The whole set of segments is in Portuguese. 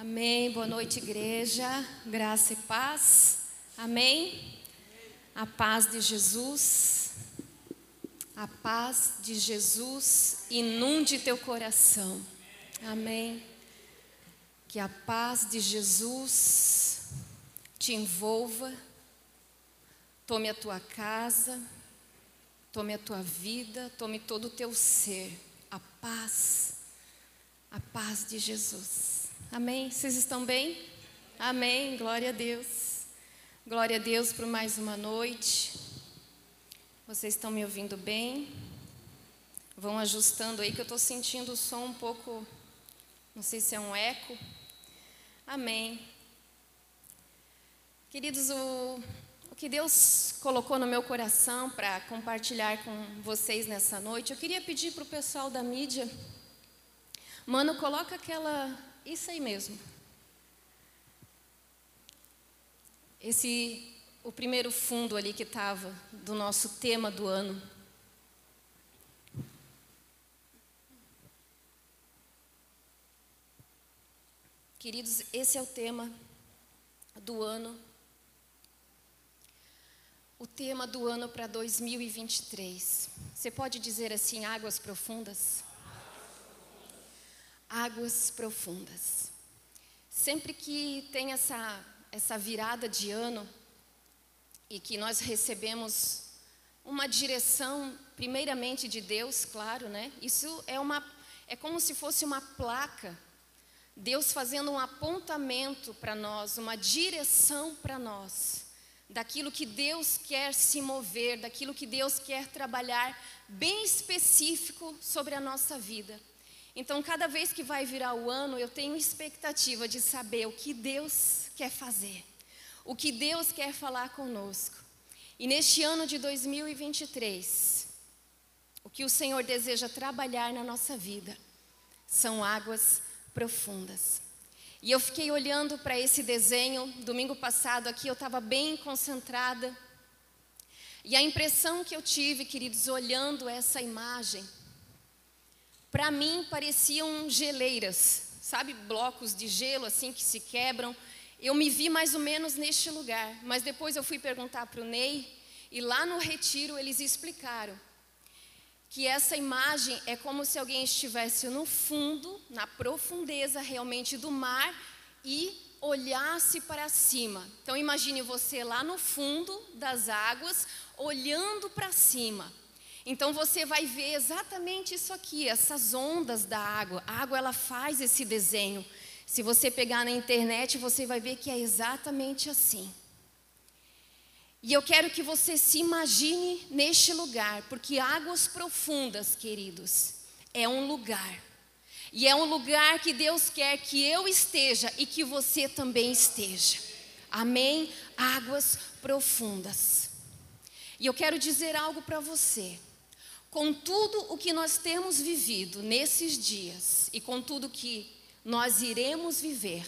Amém. Boa noite, igreja. Graça e paz. Amém. A paz de Jesus. A paz de Jesus inunde teu coração. Amém. Que a paz de Jesus te envolva, tome a tua casa, tome a tua vida, tome todo o teu ser. A paz, a paz de Jesus. Amém? Vocês estão bem? Amém. Glória a Deus. Glória a Deus por mais uma noite. Vocês estão me ouvindo bem? Vão ajustando aí que eu estou sentindo o som um pouco, não sei se é um eco. Amém. Queridos, o, o que Deus colocou no meu coração para compartilhar com vocês nessa noite, eu queria pedir para o pessoal da mídia, mano, coloca aquela isso aí mesmo. Esse, o primeiro fundo ali que estava do nosso tema do ano. Queridos, esse é o tema do ano. O tema do ano para 2023. Você pode dizer assim, águas profundas? Águas profundas. Sempre que tem essa, essa virada de ano e que nós recebemos uma direção, primeiramente de Deus, claro, né? Isso é uma é como se fosse uma placa, Deus fazendo um apontamento para nós, uma direção para nós, daquilo que Deus quer se mover, daquilo que Deus quer trabalhar bem específico sobre a nossa vida. Então, cada vez que vai virar o ano, eu tenho expectativa de saber o que Deus quer fazer, o que Deus quer falar conosco. E neste ano de 2023, o que o Senhor deseja trabalhar na nossa vida são águas profundas. E eu fiquei olhando para esse desenho, domingo passado aqui eu estava bem concentrada. E a impressão que eu tive, queridos, olhando essa imagem, para mim pareciam geleiras, sabe, blocos de gelo assim que se quebram. Eu me vi mais ou menos neste lugar, mas depois eu fui perguntar para o Ney e lá no retiro eles explicaram que essa imagem é como se alguém estivesse no fundo, na profundeza realmente do mar e olhasse para cima. Então imagine você lá no fundo das águas, olhando para cima. Então você vai ver exatamente isso aqui, essas ondas da água. A água ela faz esse desenho. Se você pegar na internet, você vai ver que é exatamente assim. E eu quero que você se imagine neste lugar, porque águas profundas, queridos, é um lugar. E é um lugar que Deus quer que eu esteja e que você também esteja. Amém? Águas profundas. E eu quero dizer algo para você. Com tudo o que nós temos vivido nesses dias e com tudo que nós iremos viver,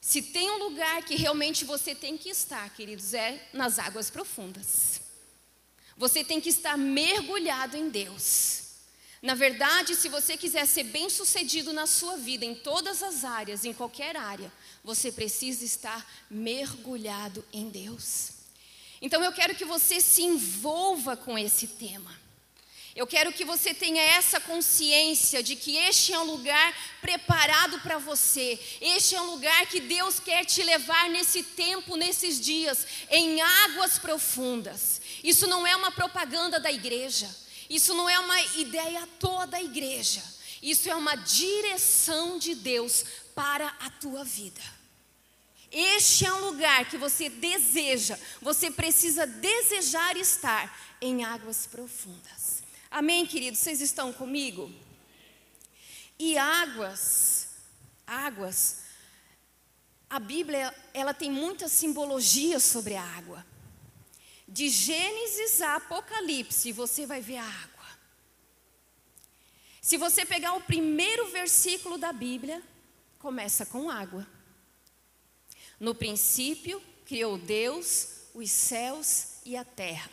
se tem um lugar que realmente você tem que estar, queridos, é nas águas profundas. Você tem que estar mergulhado em Deus. Na verdade, se você quiser ser bem-sucedido na sua vida, em todas as áreas, em qualquer área, você precisa estar mergulhado em Deus. Então eu quero que você se envolva com esse tema. Eu quero que você tenha essa consciência de que este é um lugar preparado para você. Este é um lugar que Deus quer te levar nesse tempo, nesses dias, em águas profundas. Isso não é uma propaganda da igreja. Isso não é uma ideia à toa da igreja. Isso é uma direção de Deus para a tua vida. Este é um lugar que você deseja, você precisa desejar estar em águas profundas. Amém, queridos? Vocês estão comigo? E águas, águas, a Bíblia, ela tem muita simbologia sobre a água. De Gênesis a Apocalipse, você vai ver a água. Se você pegar o primeiro versículo da Bíblia, começa com água. No princípio, criou Deus os céus e a terra.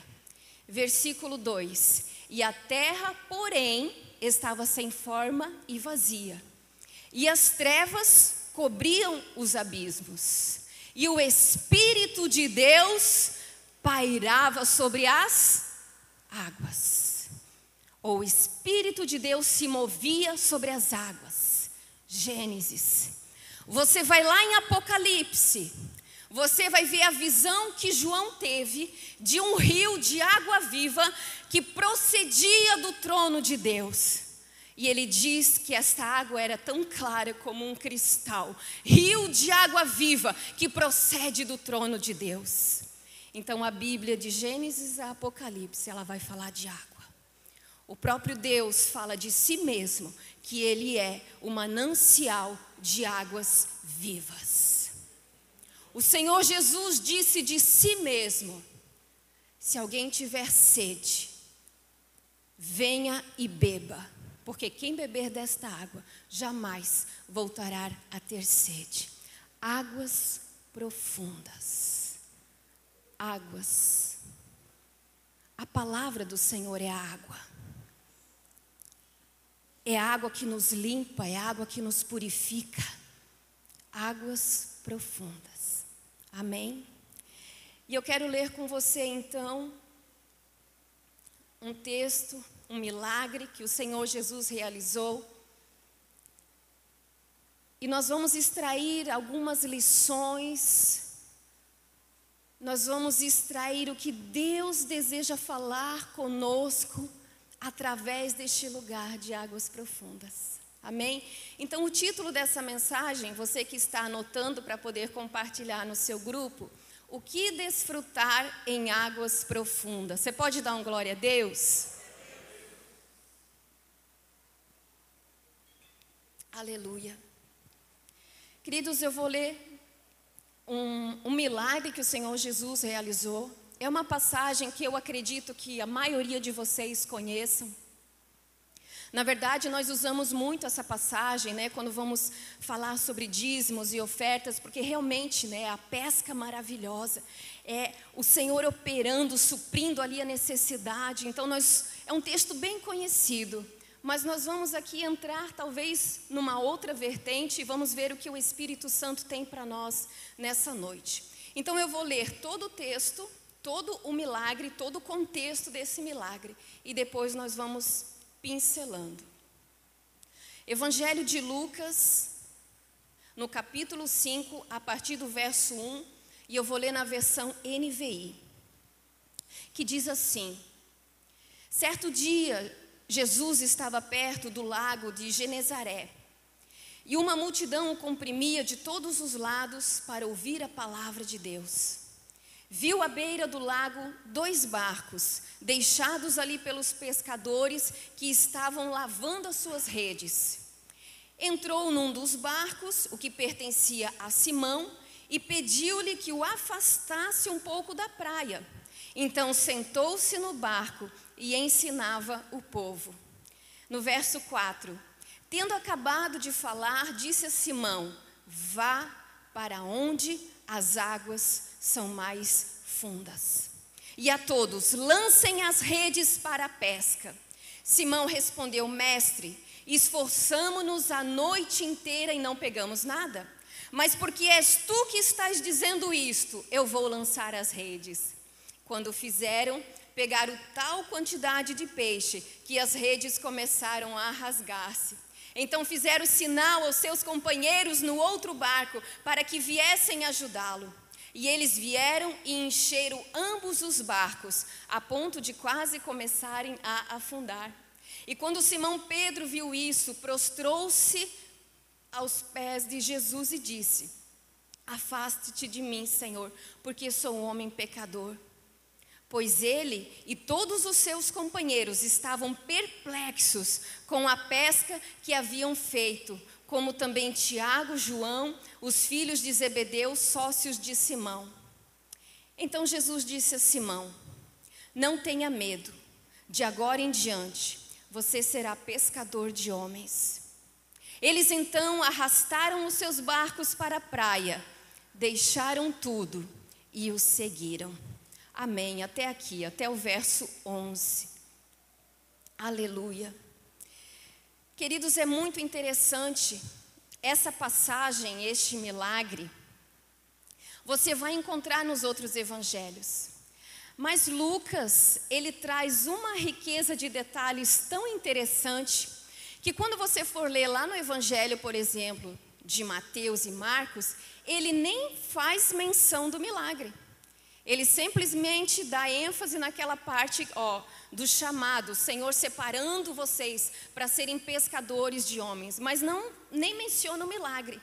Versículo 2: e a terra, porém, estava sem forma e vazia. E as trevas cobriam os abismos, e o Espírito de Deus pairava sobre as águas. Ou o Espírito de Deus se movia sobre as águas. Gênesis. Você vai lá em Apocalipse, você vai ver a visão que João teve de um rio de água viva que procedia do trono de Deus. E ele diz que esta água era tão clara como um cristal, rio de água viva que procede do trono de Deus. Então a Bíblia de Gênesis a Apocalipse, ela vai falar de água. O próprio Deus fala de si mesmo que ele é o manancial de águas vivas. O Senhor Jesus disse de si mesmo: Se alguém tiver sede, venha e beba porque quem beber desta água jamais voltará a ter sede. Águas profundas. Águas. A palavra do Senhor é a água. É a água que nos limpa, é a água que nos purifica. Águas profundas. Amém? E eu quero ler com você então um texto um milagre que o Senhor Jesus realizou. E nós vamos extrair algumas lições, nós vamos extrair o que Deus deseja falar conosco através deste lugar de águas profundas. Amém? Então, o título dessa mensagem, você que está anotando para poder compartilhar no seu grupo, o que desfrutar em águas profundas? Você pode dar um glória a Deus? Aleluia. Queridos, eu vou ler um, um, milagre que o Senhor Jesus realizou. É uma passagem que eu acredito que a maioria de vocês conheçam. Na verdade, nós usamos muito essa passagem, né, quando vamos falar sobre dízimos e ofertas, porque realmente, né, a pesca maravilhosa é o Senhor operando, suprindo ali a necessidade. Então, nós é um texto bem conhecido mas nós vamos aqui entrar talvez numa outra vertente e vamos ver o que o Espírito Santo tem para nós nessa noite. Então eu vou ler todo o texto, todo o milagre, todo o contexto desse milagre e depois nós vamos pincelando. Evangelho de Lucas, no capítulo 5, a partir do verso 1, e eu vou ler na versão NVI, que diz assim: Certo dia, Jesus estava perto do lago de Genezaré. E uma multidão o comprimia de todos os lados para ouvir a palavra de Deus. Viu à beira do lago dois barcos, deixados ali pelos pescadores que estavam lavando as suas redes. Entrou num dos barcos, o que pertencia a Simão, e pediu-lhe que o afastasse um pouco da praia. Então sentou-se no barco e ensinava o povo. No verso 4: Tendo acabado de falar, disse a Simão: Vá para onde as águas são mais fundas. E a todos, lancem as redes para a pesca. Simão respondeu: Mestre, esforçamo-nos a noite inteira e não pegamos nada. Mas porque és tu que estás dizendo isto, eu vou lançar as redes. Quando fizeram, pegaram tal quantidade de peixe que as redes começaram a rasgar-se. Então fizeram sinal aos seus companheiros no outro barco para que viessem ajudá-lo. E eles vieram e encheram ambos os barcos, a ponto de quase começarem a afundar. E quando Simão Pedro viu isso, prostrou-se aos pés de Jesus e disse: Afaste-te de mim, Senhor, porque sou um homem pecador pois ele e todos os seus companheiros estavam perplexos com a pesca que haviam feito, como também Tiago, João, os filhos de Zebedeu, sócios de Simão. Então Jesus disse a Simão: Não tenha medo, de agora em diante você será pescador de homens. Eles então arrastaram os seus barcos para a praia, deixaram tudo e o seguiram. Amém. Até aqui, até o verso 11. Aleluia. Queridos, é muito interessante essa passagem, este milagre, você vai encontrar nos outros evangelhos. Mas Lucas, ele traz uma riqueza de detalhes tão interessante que quando você for ler lá no evangelho, por exemplo, de Mateus e Marcos, ele nem faz menção do milagre. Ele simplesmente dá ênfase naquela parte, ó, do chamado, Senhor separando vocês para serem pescadores de homens, mas não nem menciona o milagre.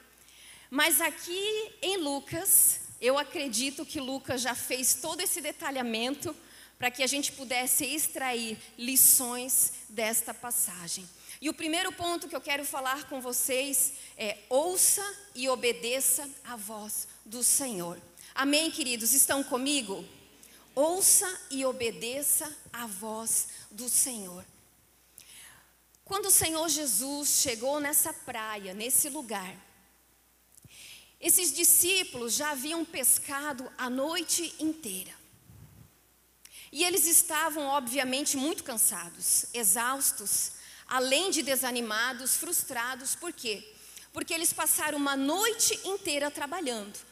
Mas aqui em Lucas, eu acredito que Lucas já fez todo esse detalhamento para que a gente pudesse extrair lições desta passagem. E o primeiro ponto que eu quero falar com vocês é: ouça e obedeça a voz do Senhor. Amém, queridos? Estão comigo? Ouça e obedeça a voz do Senhor. Quando o Senhor Jesus chegou nessa praia, nesse lugar, esses discípulos já haviam pescado a noite inteira. E eles estavam, obviamente, muito cansados, exaustos, além de desanimados, frustrados, por quê? Porque eles passaram uma noite inteira trabalhando.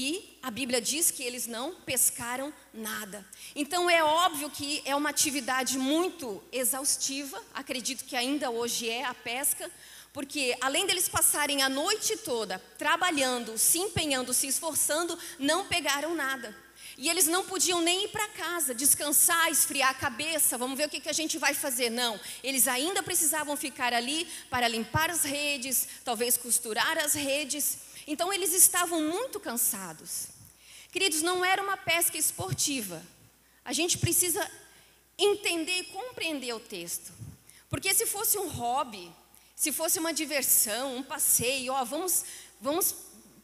E a Bíblia diz que eles não pescaram nada. Então é óbvio que é uma atividade muito exaustiva, acredito que ainda hoje é a pesca, porque além deles passarem a noite toda trabalhando, se empenhando, se esforçando, não pegaram nada. E eles não podiam nem ir para casa, descansar, esfriar a cabeça, vamos ver o que, que a gente vai fazer. Não, eles ainda precisavam ficar ali para limpar as redes, talvez costurar as redes. Então eles estavam muito cansados. Queridos, não era uma pesca esportiva. A gente precisa entender e compreender o texto. Porque se fosse um hobby, se fosse uma diversão, um passeio, ó, vamos, vamos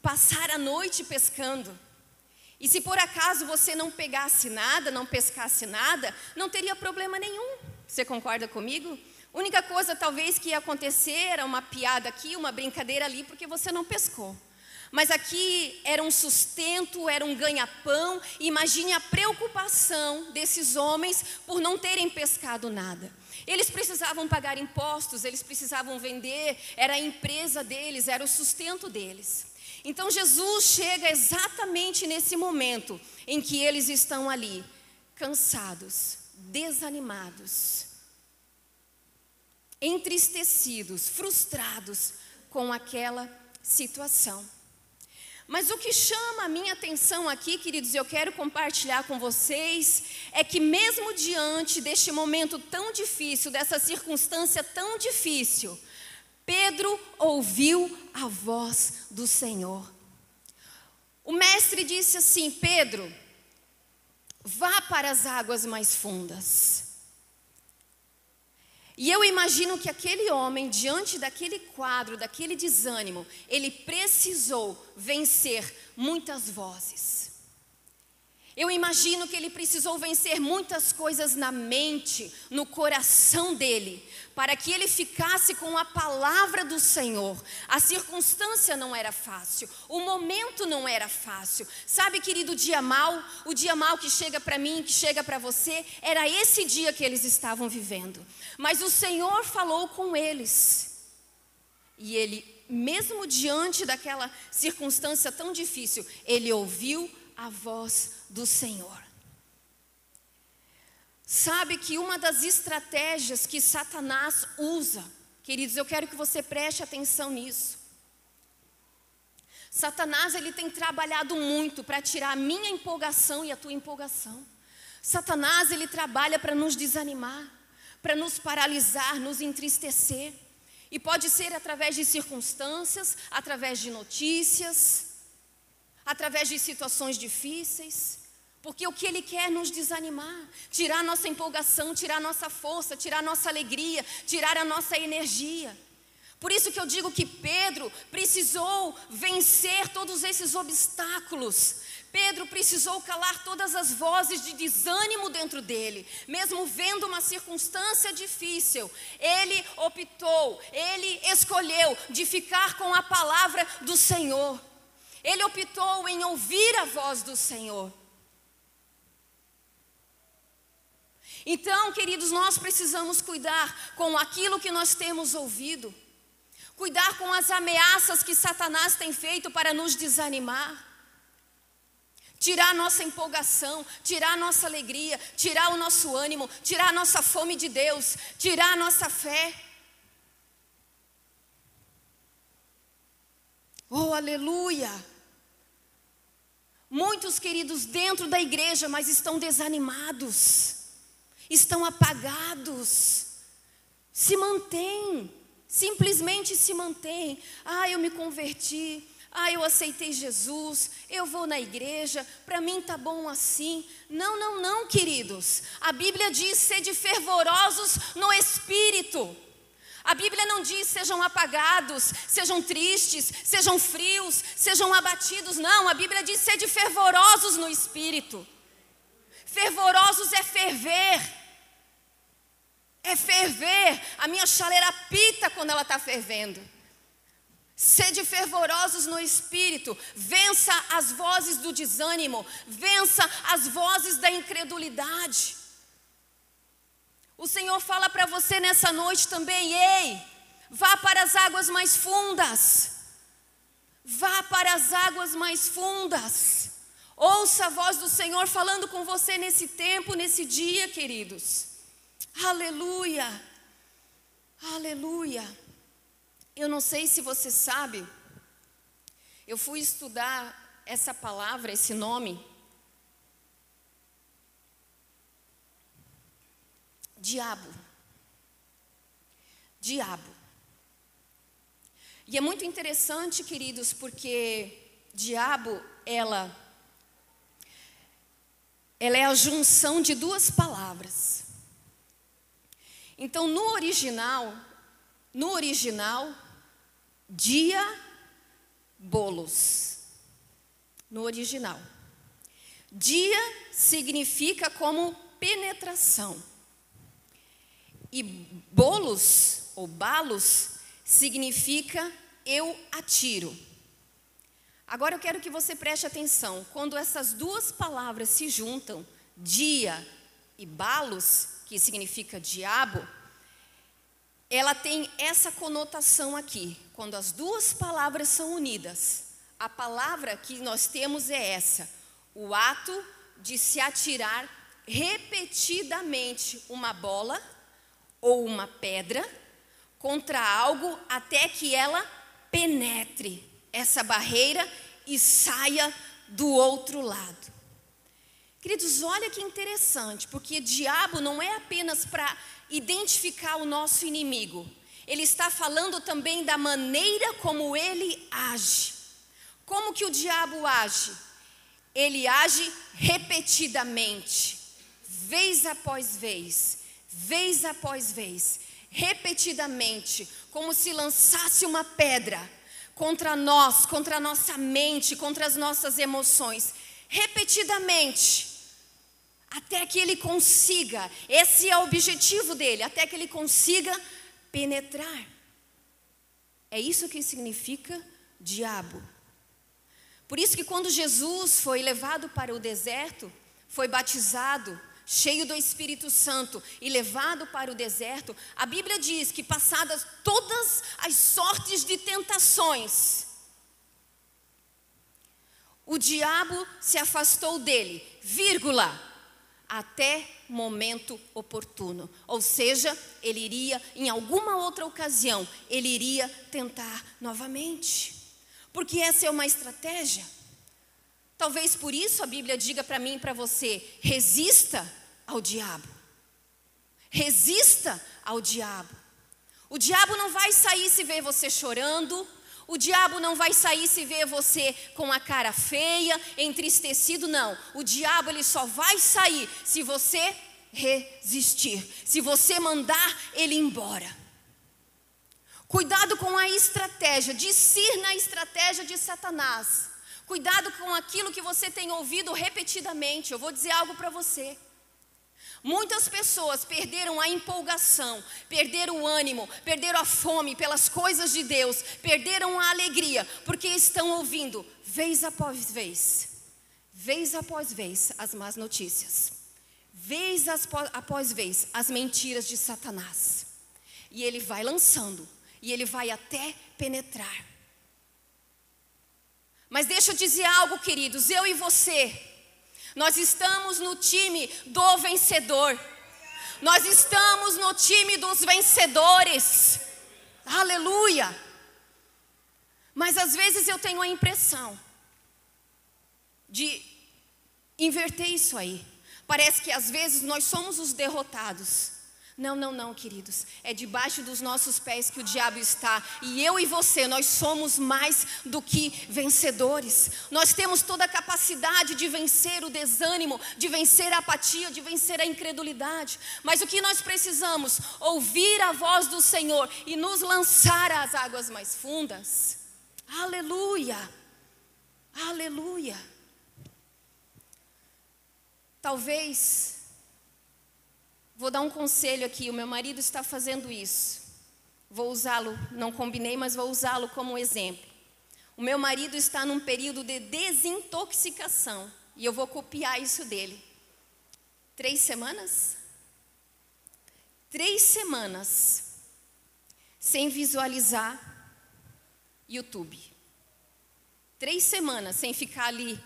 passar a noite pescando. E se por acaso você não pegasse nada, não pescasse nada, não teria problema nenhum. Você concorda comigo? Única coisa talvez que ia acontecer era uma piada aqui, uma brincadeira ali, porque você não pescou. Mas aqui era um sustento, era um ganha-pão. Imagine a preocupação desses homens por não terem pescado nada. Eles precisavam pagar impostos, eles precisavam vender, era a empresa deles, era o sustento deles. Então Jesus chega exatamente nesse momento em que eles estão ali, cansados, desanimados, entristecidos, frustrados com aquela situação. Mas o que chama a minha atenção aqui, queridos, eu quero compartilhar com vocês, é que mesmo diante deste momento tão difícil, dessa circunstância tão difícil, Pedro ouviu a voz do Senhor. O mestre disse assim: Pedro, vá para as águas mais fundas. E eu imagino que aquele homem, diante daquele quadro, daquele desânimo, ele precisou vencer muitas vozes. Eu imagino que ele precisou vencer muitas coisas na mente, no coração dele, para que ele ficasse com a palavra do Senhor. A circunstância não era fácil, o momento não era fácil. Sabe, querido, o dia mal, o dia mal que chega para mim, que chega para você, era esse dia que eles estavam vivendo. Mas o Senhor falou com eles. E ele, mesmo diante daquela circunstância tão difícil, ele ouviu a voz do Senhor. Sabe que uma das estratégias que Satanás usa, queridos, eu quero que você preste atenção nisso. Satanás ele tem trabalhado muito para tirar a minha empolgação e a tua empolgação. Satanás ele trabalha para nos desanimar, para nos paralisar, nos entristecer. E pode ser através de circunstâncias, através de notícias, através de situações difíceis, porque o que ele quer é nos desanimar, tirar nossa empolgação, tirar nossa força, tirar nossa alegria, tirar a nossa energia. Por isso que eu digo que Pedro precisou vencer todos esses obstáculos. Pedro precisou calar todas as vozes de desânimo dentro dele, mesmo vendo uma circunstância difícil. Ele optou, ele escolheu de ficar com a palavra do Senhor. Ele optou em ouvir a voz do Senhor. Então, queridos, nós precisamos cuidar com aquilo que nós temos ouvido. cuidar com as ameaças que Satanás tem feito para nos desanimar, tirar a nossa empolgação, tirar a nossa alegria, tirar o nosso ânimo, tirar a nossa fome de Deus, tirar a nossa fé. Oh, aleluia! Muitos queridos dentro da igreja, mas estão desanimados, estão apagados, se mantêm, simplesmente se mantêm. Ah, eu me converti, ah, eu aceitei Jesus, eu vou na igreja, para mim tá bom assim. Não, não, não, queridos. A Bíblia diz: sede fervorosos no espírito. A Bíblia não diz sejam apagados, sejam tristes, sejam frios, sejam abatidos. Não, a Bíblia diz sede fervorosos no espírito. Fervorosos é ferver. É ferver. A minha chaleira pita quando ela está fervendo. Sede fervorosos no espírito, vença as vozes do desânimo, vença as vozes da incredulidade. O Senhor fala para você nessa noite também: ei, vá para as águas mais fundas. Vá para as águas mais fundas. Ouça a voz do Senhor falando com você nesse tempo, nesse dia, queridos. Aleluia. Aleluia. Eu não sei se você sabe, eu fui estudar essa palavra, esse nome, diabo. Diabo. E é muito interessante, queridos, porque diabo, ela ela é a junção de duas palavras. Então, no original, no original, dia bolos. No original. Dia significa como penetração. E bolos ou balos significa eu atiro. Agora eu quero que você preste atenção. Quando essas duas palavras se juntam, dia e balos, que significa diabo, ela tem essa conotação aqui. Quando as duas palavras são unidas, a palavra que nós temos é essa: o ato de se atirar repetidamente uma bola ou uma pedra contra algo até que ela penetre essa barreira e saia do outro lado. Queridos, olha que interessante, porque diabo não é apenas para identificar o nosso inimigo, ele está falando também da maneira como ele age. Como que o diabo age? Ele age repetidamente, vez após vez vez após vez, repetidamente, como se lançasse uma pedra contra nós, contra a nossa mente, contra as nossas emoções, repetidamente, até que ele consiga, esse é o objetivo dele, até que ele consiga penetrar. É isso que significa diabo. Por isso que quando Jesus foi levado para o deserto, foi batizado, cheio do Espírito Santo e levado para o deserto, a Bíblia diz que passadas todas as sortes de tentações, o diabo se afastou dele, vírgula, até momento oportuno. Ou seja, ele iria, em alguma outra ocasião, ele iria tentar novamente. Porque essa é uma estratégia. Talvez por isso a Bíblia diga para mim e para você: resista ao diabo. Resista ao diabo. O diabo não vai sair se ver você chorando. O diabo não vai sair se ver você com a cara feia, entristecido, não. O diabo ele só vai sair se você resistir, se você mandar ele embora. Cuidado com a estratégia, discirna a estratégia de Satanás. Cuidado com aquilo que você tem ouvido repetidamente. Eu vou dizer algo para você. Muitas pessoas perderam a empolgação, perderam o ânimo, perderam a fome pelas coisas de Deus, perderam a alegria, porque estão ouvindo, vez após vez, vez após vez, as más notícias, vez após vez, as mentiras de Satanás. E ele vai lançando, e ele vai até penetrar. Mas deixa eu dizer algo, queridos, eu e você, nós estamos no time do vencedor. Nós estamos no time dos vencedores. Aleluia! Mas às vezes eu tenho a impressão de inverter isso aí. Parece que às vezes nós somos os derrotados não, não, não, queridos. É debaixo dos nossos pés que o diabo está. E eu e você, nós somos mais do que vencedores. Nós temos toda a capacidade de vencer o desânimo, de vencer a apatia, de vencer a incredulidade. Mas o que nós precisamos? Ouvir a voz do Senhor e nos lançar às águas mais fundas. Aleluia! Aleluia! Talvez Vou dar um conselho aqui: o meu marido está fazendo isso. Vou usá-lo, não combinei, mas vou usá-lo como exemplo. O meu marido está num período de desintoxicação e eu vou copiar isso dele. Três semanas? Três semanas sem visualizar YouTube. Três semanas sem ficar ali,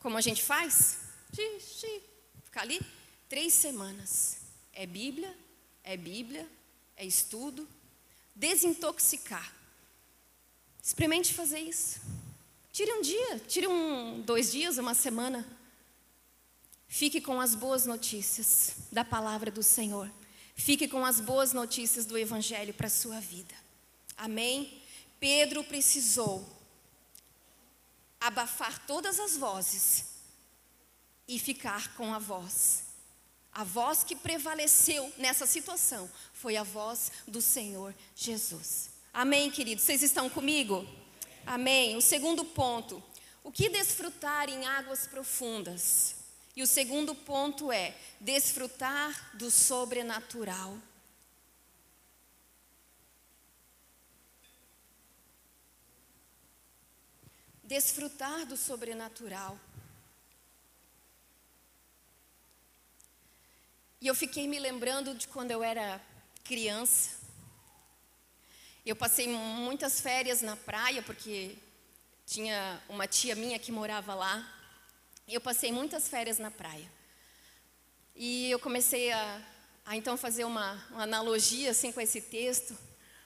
como a gente faz? Ficar ali? Três semanas. É Bíblia, é Bíblia, é estudo. Desintoxicar. Experimente fazer isso. Tire um dia, tire um, dois dias, uma semana. Fique com as boas notícias da palavra do Senhor. Fique com as boas notícias do Evangelho para a sua vida. Amém? Pedro precisou abafar todas as vozes e ficar com a voz a voz que prevaleceu nessa situação foi a voz do Senhor Jesus. Amém, queridos? Vocês estão comigo? Amém. O segundo ponto: o que desfrutar em águas profundas? E o segundo ponto é desfrutar do sobrenatural. Desfrutar do sobrenatural. E eu fiquei me lembrando de quando eu era criança. Eu passei muitas férias na praia, porque tinha uma tia minha que morava lá. Eu passei muitas férias na praia. E eu comecei a, a então fazer uma, uma analogia assim com esse texto,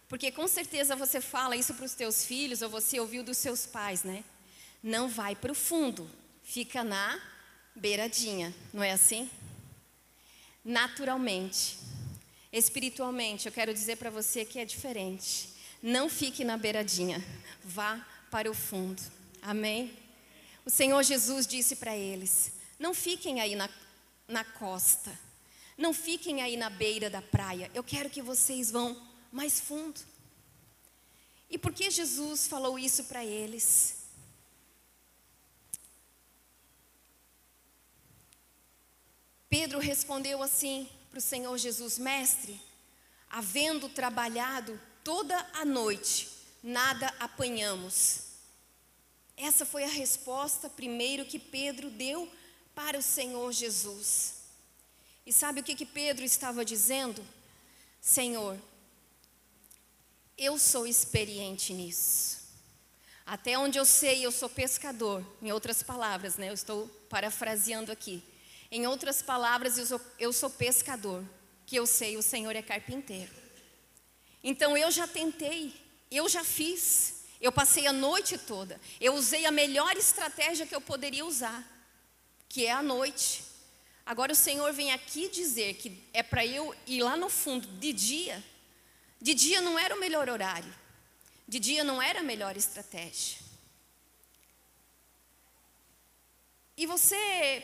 porque com certeza você fala isso para os teus filhos ou você ouviu dos seus pais, né? Não vai para o fundo, fica na beiradinha, não é assim? Naturalmente. Espiritualmente, eu quero dizer para você que é diferente. Não fique na beiradinha, vá para o fundo. Amém? O Senhor Jesus disse para eles: não fiquem aí na, na costa, não fiquem aí na beira da praia, eu quero que vocês vão mais fundo. E por que Jesus falou isso para eles? Pedro respondeu assim para o Senhor Jesus: Mestre, havendo trabalhado toda a noite, nada apanhamos. Essa foi a resposta primeiro que Pedro deu para o Senhor Jesus. E sabe o que, que Pedro estava dizendo? Senhor, eu sou experiente nisso. Até onde eu sei, eu sou pescador. Em outras palavras, né? Eu estou parafraseando aqui. Em outras palavras, eu sou, eu sou pescador, que eu sei, o Senhor é carpinteiro. Então eu já tentei, eu já fiz, eu passei a noite toda, eu usei a melhor estratégia que eu poderia usar, que é a noite. Agora o Senhor vem aqui dizer que é para eu ir lá no fundo de dia. De dia não era o melhor horário, de dia não era a melhor estratégia. E você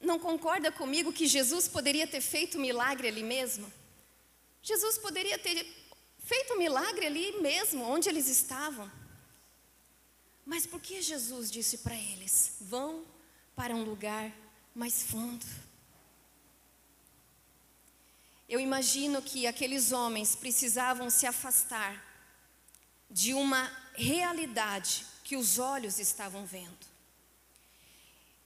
não concorda comigo que Jesus poderia ter feito milagre ali mesmo? Jesus poderia ter feito milagre ali mesmo, onde eles estavam. Mas por que Jesus disse para eles: vão para um lugar mais fundo? Eu imagino que aqueles homens precisavam se afastar de uma realidade que os olhos estavam vendo.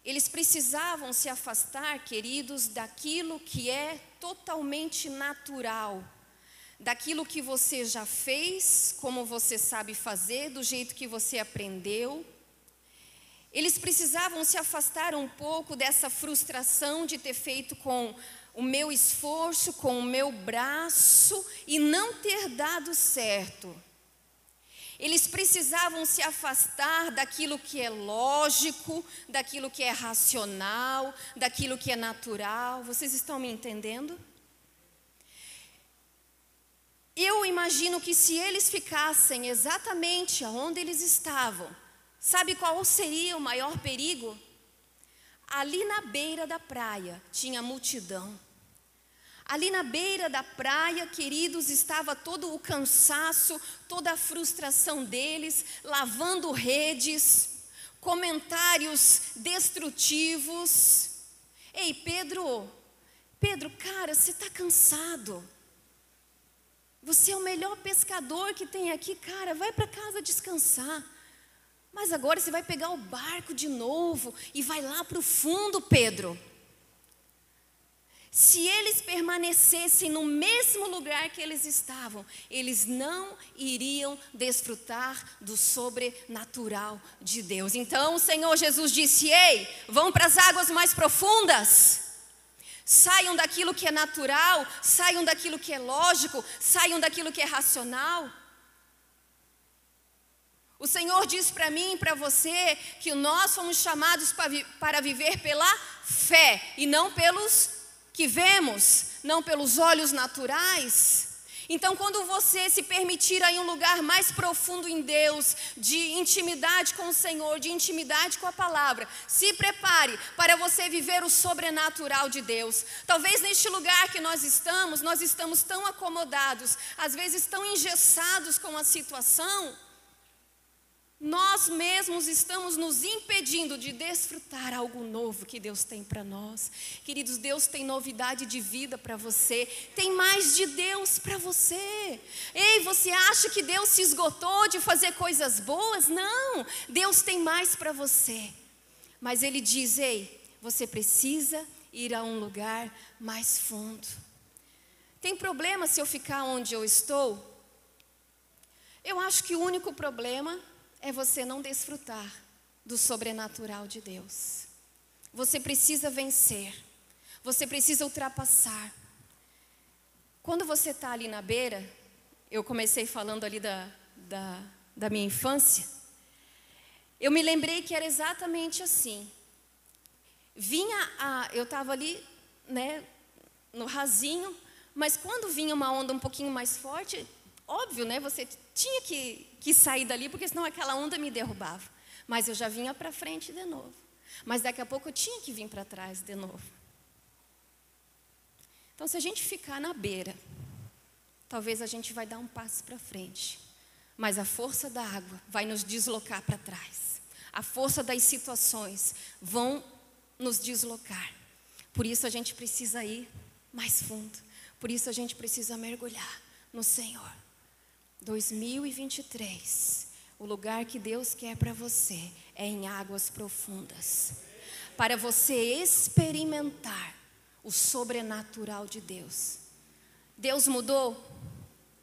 Eles precisavam se afastar, queridos, daquilo que é totalmente natural, daquilo que você já fez, como você sabe fazer, do jeito que você aprendeu. Eles precisavam se afastar um pouco dessa frustração de ter feito com o meu esforço, com o meu braço e não ter dado certo. Eles precisavam se afastar daquilo que é lógico, daquilo que é racional, daquilo que é natural. Vocês estão me entendendo? Eu imagino que se eles ficassem exatamente onde eles estavam, sabe qual seria o maior perigo? Ali na beira da praia tinha multidão. Ali na beira da praia, queridos, estava todo o cansaço, toda a frustração deles, lavando redes, comentários destrutivos. Ei, Pedro, Pedro, cara, você está cansado. Você é o melhor pescador que tem aqui, cara, vai para casa descansar. Mas agora você vai pegar o barco de novo e vai lá para o fundo, Pedro. Se eles permanecessem no mesmo lugar que eles estavam, eles não iriam desfrutar do sobrenatural de Deus. Então o Senhor Jesus disse: Ei, vão para as águas mais profundas. Saiam daquilo que é natural, saiam daquilo que é lógico, saiam daquilo que é racional. O Senhor diz para mim e para você que nós fomos chamados para viver pela fé e não pelos que vemos, não pelos olhos naturais. Então, quando você se permitir aí um lugar mais profundo em Deus, de intimidade com o Senhor, de intimidade com a palavra, se prepare para você viver o sobrenatural de Deus. Talvez neste lugar que nós estamos, nós estamos tão acomodados, às vezes tão engessados com a situação, nós mesmos estamos nos impedindo de desfrutar algo novo que Deus tem para nós. Queridos, Deus tem novidade de vida para você, tem mais de Deus para você. Ei, você acha que Deus se esgotou de fazer coisas boas? Não, Deus tem mais para você. Mas Ele diz: ei, você precisa ir a um lugar mais fundo. Tem problema se eu ficar onde eu estou? Eu acho que o único problema é você não desfrutar do sobrenatural de Deus. Você precisa vencer, você precisa ultrapassar. Quando você está ali na beira, eu comecei falando ali da, da, da minha infância, eu me lembrei que era exatamente assim. Vinha a, eu estava ali, né, no rasinho, mas quando vinha uma onda um pouquinho mais forte, óbvio, né, você tinha que que sair dali, porque senão aquela onda me derrubava. Mas eu já vinha para frente de novo. Mas daqui a pouco eu tinha que vir para trás de novo. Então, se a gente ficar na beira, talvez a gente vai dar um passo para frente. Mas a força da água vai nos deslocar para trás. A força das situações vão nos deslocar. Por isso a gente precisa ir mais fundo. Por isso a gente precisa mergulhar no Senhor. 2023, o lugar que Deus quer para você é em águas profundas. Para você experimentar o sobrenatural de Deus. Deus mudou?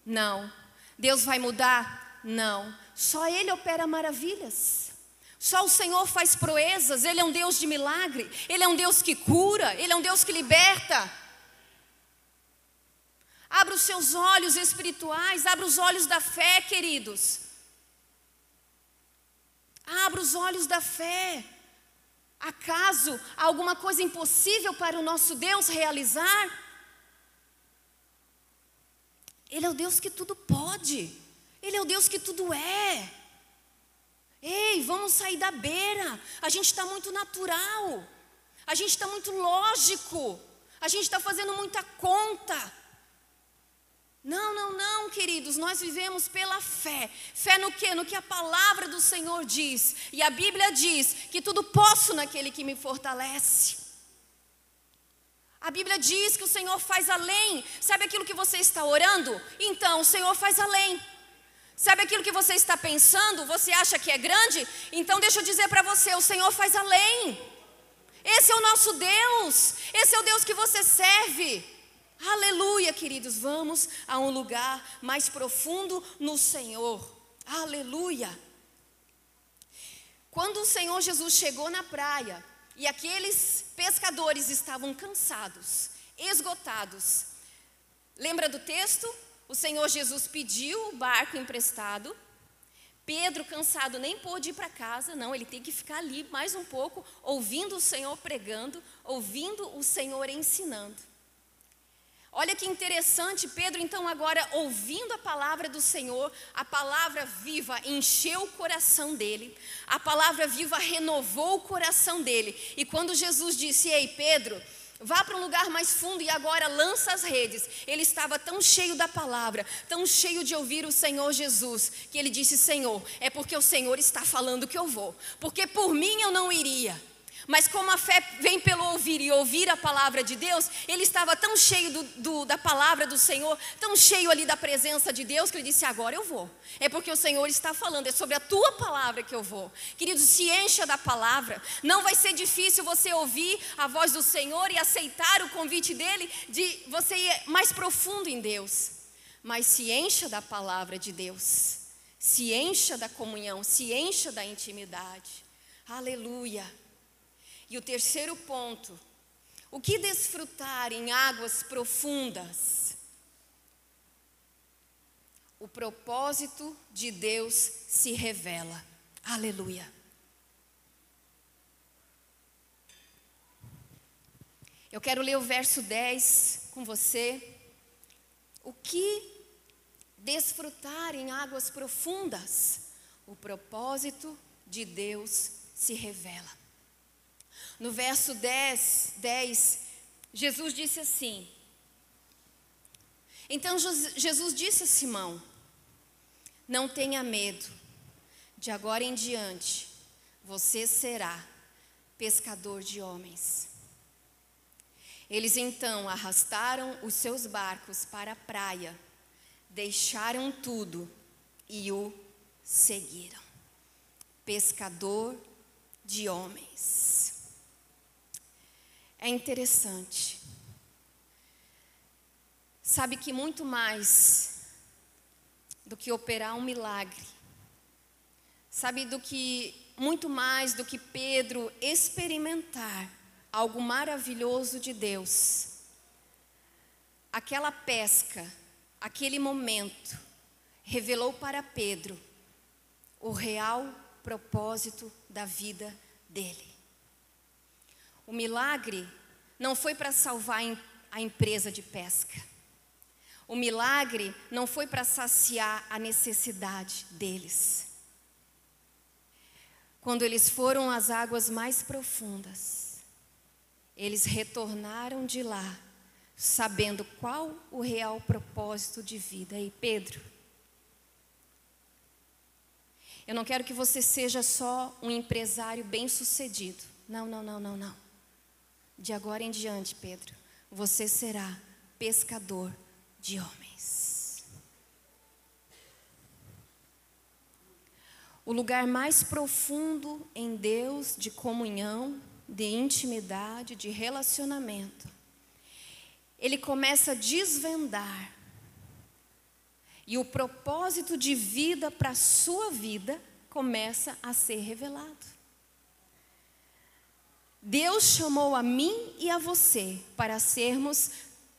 Não. Deus vai mudar? Não. Só Ele opera maravilhas. Só o Senhor faz proezas. Ele é um Deus de milagre. Ele é um Deus que cura. Ele é um Deus que liberta. Abra os seus olhos espirituais, abra os olhos da fé, queridos. Abra os olhos da fé. Acaso há alguma coisa impossível para o nosso Deus realizar? Ele é o Deus que tudo pode. Ele é o Deus que tudo é. Ei, vamos sair da beira. A gente está muito natural. A gente está muito lógico. A gente está fazendo muita conta. Não, não, não, queridos, nós vivemos pela fé. Fé no que? No que a palavra do Senhor diz. E a Bíblia diz que tudo posso naquele que me fortalece. A Bíblia diz que o Senhor faz além. Sabe aquilo que você está orando? Então, o Senhor faz além. Sabe aquilo que você está pensando? Você acha que é grande? Então, deixa eu dizer para você: o Senhor faz além. Esse é o nosso Deus. Esse é o Deus que você serve. Aleluia, queridos, vamos a um lugar mais profundo no Senhor. Aleluia. Quando o Senhor Jesus chegou na praia e aqueles pescadores estavam cansados, esgotados, lembra do texto? O Senhor Jesus pediu o barco emprestado. Pedro, cansado, nem pôde ir para casa, não, ele tem que ficar ali mais um pouco, ouvindo o Senhor pregando, ouvindo o Senhor ensinando. Olha que interessante, Pedro, então, agora ouvindo a palavra do Senhor, a palavra viva encheu o coração dele, a palavra viva renovou o coração dele. E quando Jesus disse: Ei, Pedro, vá para um lugar mais fundo e agora lança as redes, ele estava tão cheio da palavra, tão cheio de ouvir o Senhor Jesus, que ele disse: Senhor, é porque o Senhor está falando que eu vou, porque por mim eu não iria. Mas como a fé vem pelo ouvir e ouvir a palavra de Deus, ele estava tão cheio do, do, da palavra do Senhor, tão cheio ali da presença de Deus, que ele disse: Agora eu vou. É porque o Senhor está falando, é sobre a tua palavra que eu vou. Queridos, se encha da palavra. Não vai ser difícil você ouvir a voz do Senhor e aceitar o convite dele de você ir mais profundo em Deus. Mas se encha da palavra de Deus. Se encha da comunhão, se encha da intimidade. Aleluia. E o terceiro ponto, o que desfrutar em águas profundas? O propósito de Deus se revela. Aleluia. Eu quero ler o verso 10 com você. O que desfrutar em águas profundas? O propósito de Deus se revela. No verso 10, 10 Jesus disse assim: Então Jesus disse a Simão: Não tenha medo, de agora em diante você será pescador de homens. Eles então arrastaram os seus barcos para a praia, deixaram tudo e o seguiram. Pescador de homens. É interessante. Sabe que muito mais do que operar um milagre, sabe do que muito mais do que Pedro experimentar algo maravilhoso de Deus. Aquela pesca, aquele momento, revelou para Pedro o real propósito da vida dele. O milagre não foi para salvar a empresa de pesca. O milagre não foi para saciar a necessidade deles. Quando eles foram às águas mais profundas, eles retornaram de lá, sabendo qual o real propósito de vida. E Pedro, eu não quero que você seja só um empresário bem-sucedido. Não, não, não, não, não. De agora em diante, Pedro, você será pescador de homens. O lugar mais profundo em Deus de comunhão, de intimidade, de relacionamento. Ele começa a desvendar. E o propósito de vida para a sua vida começa a ser revelado. Deus chamou a mim e a você para sermos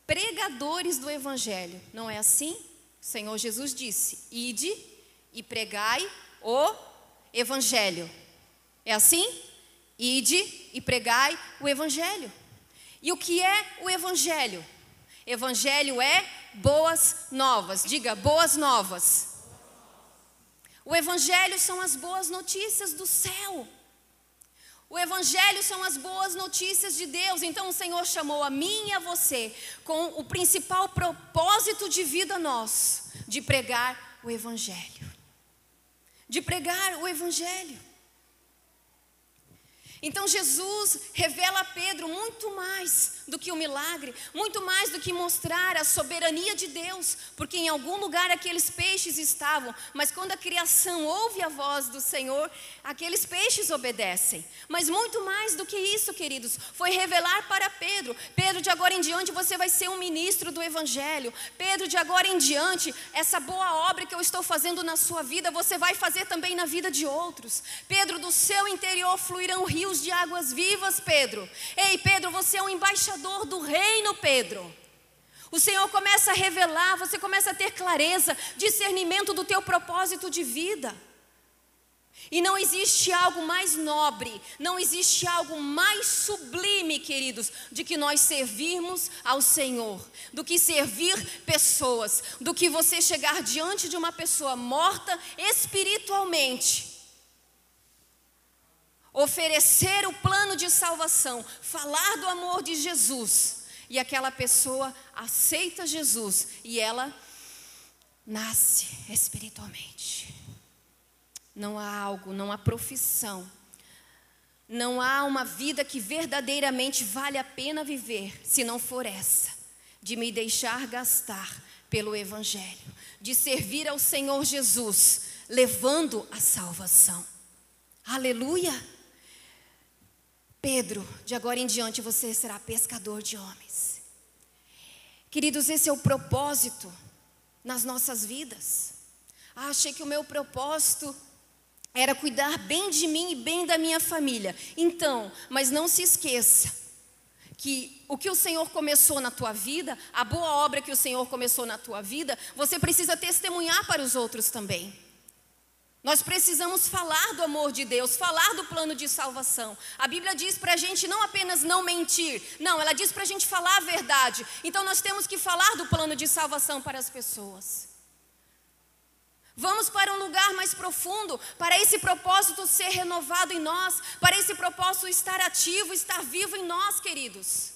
pregadores do Evangelho, não é assim? O Senhor Jesus disse: Ide e pregai o Evangelho. É assim? Ide e pregai o Evangelho. E o que é o Evangelho? Evangelho é boas novas. Diga, boas novas. O Evangelho são as boas notícias do céu. O Evangelho são as boas notícias de Deus. Então o Senhor chamou a mim e a você com o principal propósito de vida nosso, de pregar o Evangelho. De pregar o Evangelho. Então Jesus revela a Pedro muito mais do que o milagre, muito mais do que mostrar a soberania de Deus, porque em algum lugar aqueles peixes estavam, mas quando a criação ouve a voz do Senhor, aqueles peixes obedecem. Mas muito mais do que isso, queridos, foi revelar para Pedro: Pedro, de agora em diante você vai ser um ministro do Evangelho. Pedro, de agora em diante, essa boa obra que eu estou fazendo na sua vida, você vai fazer também na vida de outros. Pedro, do seu interior fluirão rios de águas vivas, Pedro. Ei, Pedro, você é um embaixador do reino, Pedro. O Senhor começa a revelar, você começa a ter clareza, discernimento do teu propósito de vida. E não existe algo mais nobre, não existe algo mais sublime, queridos, de que nós servirmos ao Senhor, do que servir pessoas, do que você chegar diante de uma pessoa morta espiritualmente oferecer o plano de salvação, falar do amor de Jesus, e aquela pessoa aceita Jesus e ela nasce espiritualmente. Não há algo, não há profissão, não há uma vida que verdadeiramente vale a pena viver, se não for essa, de me deixar gastar pelo Evangelho, de servir ao Senhor Jesus, levando a salvação. Aleluia! Pedro, de agora em diante você será pescador de homens. Queridos, esse é o propósito nas nossas vidas. Ah, achei que o meu propósito era cuidar bem de mim e bem da minha família. Então, mas não se esqueça que o que o Senhor começou na tua vida, a boa obra que o Senhor começou na tua vida, você precisa testemunhar para os outros também. Nós precisamos falar do amor de Deus, falar do plano de salvação. A Bíblia diz para a gente não apenas não mentir, não, ela diz para a gente falar a verdade. Então nós temos que falar do plano de salvação para as pessoas. Vamos para um lugar mais profundo, para esse propósito ser renovado em nós, para esse propósito estar ativo, estar vivo em nós, queridos.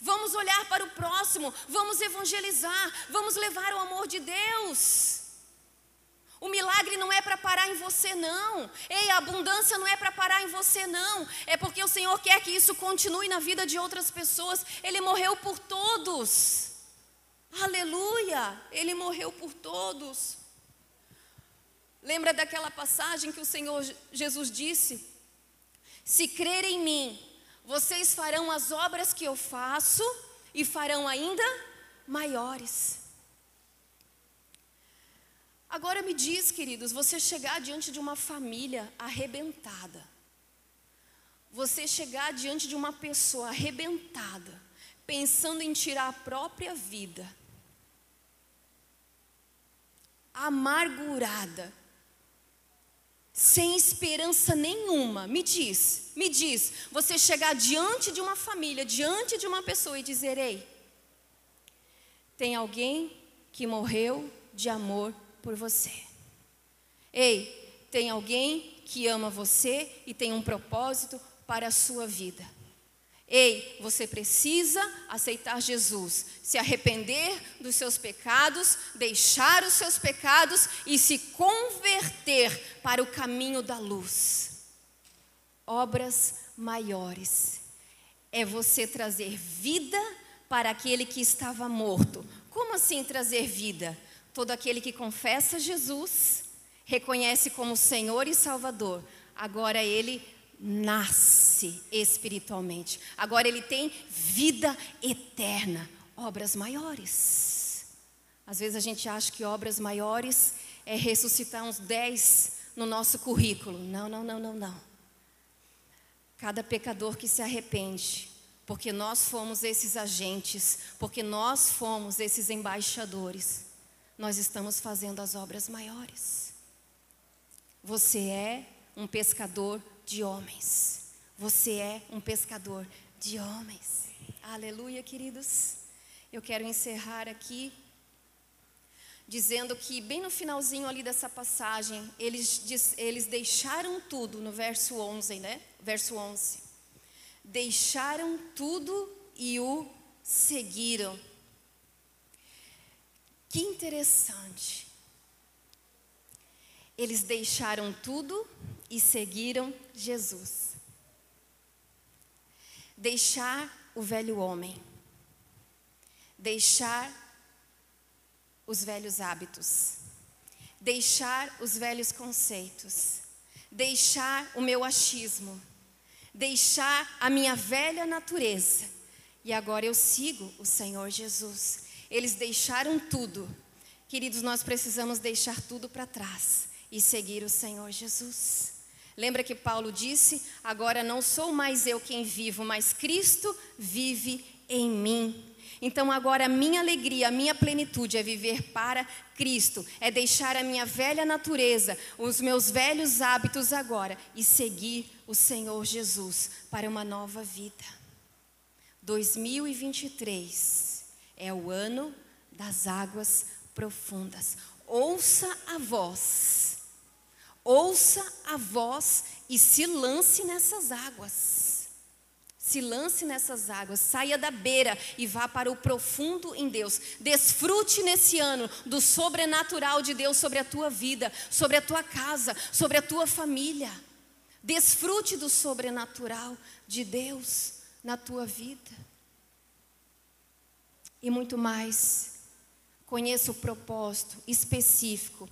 Vamos olhar para o próximo, vamos evangelizar, vamos levar o amor de Deus. O milagre não é para parar em você, não. Ei, a abundância não é para parar em você, não. É porque o Senhor quer que isso continue na vida de outras pessoas. Ele morreu por todos. Aleluia! Ele morreu por todos. Lembra daquela passagem que o Senhor Jesus disse? Se crerem em mim, vocês farão as obras que eu faço e farão ainda maiores. Agora me diz, queridos, você chegar diante de uma família arrebentada, você chegar diante de uma pessoa arrebentada, pensando em tirar a própria vida, amargurada, sem esperança nenhuma, me diz, me diz, você chegar diante de uma família, diante de uma pessoa e dizer: Ei, tem alguém que morreu de amor por você. Ei, tem alguém que ama você e tem um propósito para a sua vida. Ei, você precisa aceitar Jesus, se arrepender dos seus pecados, deixar os seus pecados e se converter para o caminho da luz. Obras maiores é você trazer vida para aquele que estava morto. Como assim trazer vida? Todo aquele que confessa Jesus, reconhece como Senhor e Salvador, agora ele nasce espiritualmente. Agora ele tem vida eterna, obras maiores. Às vezes a gente acha que obras maiores é ressuscitar uns dez no nosso currículo. Não, não, não, não, não. Cada pecador que se arrepende, porque nós fomos esses agentes, porque nós fomos esses embaixadores nós estamos fazendo as obras maiores. Você é um pescador de homens. Você é um pescador de homens. Aleluia, queridos. Eu quero encerrar aqui dizendo que bem no finalzinho ali dessa passagem, eles, eles deixaram tudo, no verso 11, né? Verso 11. Deixaram tudo e o seguiram. Que interessante. Eles deixaram tudo e seguiram Jesus. Deixar o velho homem, deixar os velhos hábitos, deixar os velhos conceitos, deixar o meu achismo, deixar a minha velha natureza. E agora eu sigo o Senhor Jesus. Eles deixaram tudo. Queridos, nós precisamos deixar tudo para trás e seguir o Senhor Jesus. Lembra que Paulo disse: Agora não sou mais eu quem vivo, mas Cristo vive em mim. Então agora a minha alegria, a minha plenitude é viver para Cristo, é deixar a minha velha natureza, os meus velhos hábitos agora e seguir o Senhor Jesus para uma nova vida. 2023 é o ano das águas profundas. Ouça a voz, ouça a voz e se lance nessas águas. Se lance nessas águas, saia da beira e vá para o profundo em Deus. Desfrute nesse ano do sobrenatural de Deus sobre a tua vida, sobre a tua casa, sobre a tua família. Desfrute do sobrenatural de Deus na tua vida. E muito mais. Conheça o propósito específico.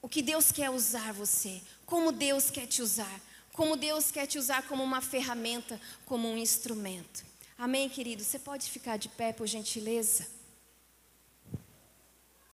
O que Deus quer usar você, como Deus quer te usar como Deus quer te usar como uma ferramenta, como um instrumento. Amém, querido? Você pode ficar de pé, por gentileza?